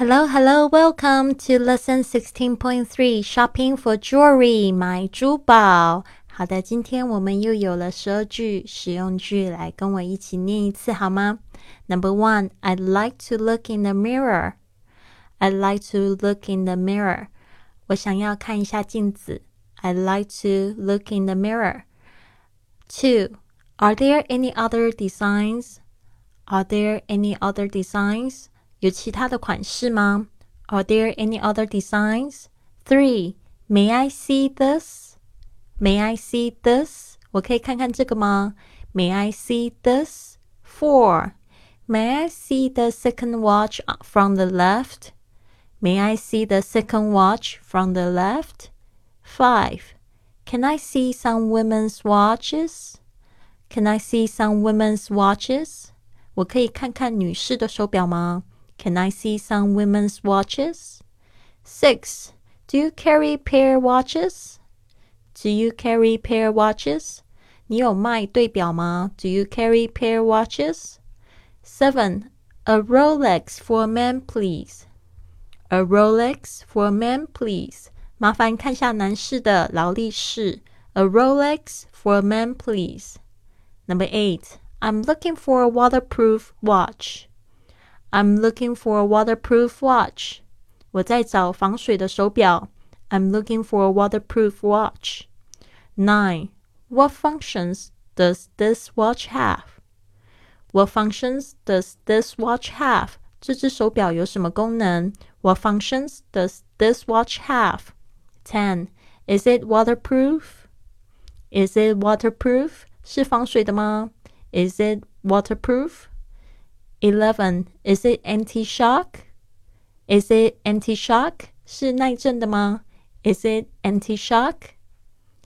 Hello, hello, welcome to lesson sixteen point three. Shopping for jewelry，买珠宝。好的，今天我们又有了十二句实用句，来跟我一起念一次好吗？Number one, I'd like to look in the mirror. I'd like to look in the mirror. 我想要看一下镜子。I'd like to look in the mirror. Two, are there any other designs? Are there any other designs? 有其他的款式吗？Are there any other designs? Three. May I see this? May I see this? 我可以看看这个吗？May I see this? Four. May I see the second watch from the left? May I see the second watch from the left? Five. Can I see some women's watches? Can I see some women's watches? 我可以看看女士的手表吗 ？can I see some women's watches? 6. Do you carry pair watches? Do you carry pair watches? 你有卖对表吗? Do you carry pair watches? 7. A Rolex for a man, please. A Rolex for a man, please. 麻烦看下男士的劳力士. A Rolex for a man, please. Number 8. I'm looking for a waterproof watch. I'm looking for a waterproof watch. 我在找防水的手表。I'm looking for a waterproof watch. Nine. What functions does this watch have? What functions does this watch have? 这只手表有什么功能？What functions does this watch have? Ten. Is it waterproof? Is it waterproof? 是防水的吗？Is it waterproof? 11. Is it anti-shock? Is it anti-shock? 是耐震的吗？Is it anti-shock?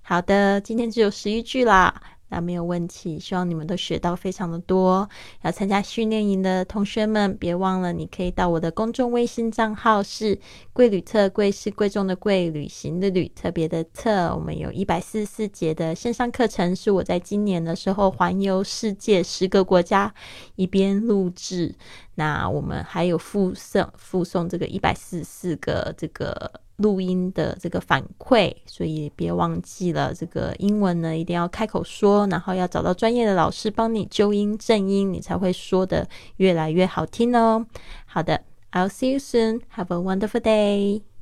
好的，今天只有十一句啦。 那没有问题，希望你们都学到非常的多。要参加训练营的同学们，别忘了，你可以到我的公众微信账号是“贵旅特”，贵是贵重的贵，旅行的旅，特别的特。我们有一百四十四节的线上课程，是我在今年的时候环游世界十个国家，一边录制。那我们还有附送附送这个一百四十四个这个。录音的这个反馈，所以别忘记了这个英文呢，一定要开口说，然后要找到专业的老师帮你纠音正音，你才会说的越来越好听哦。好的，I'll see you soon. Have a wonderful day.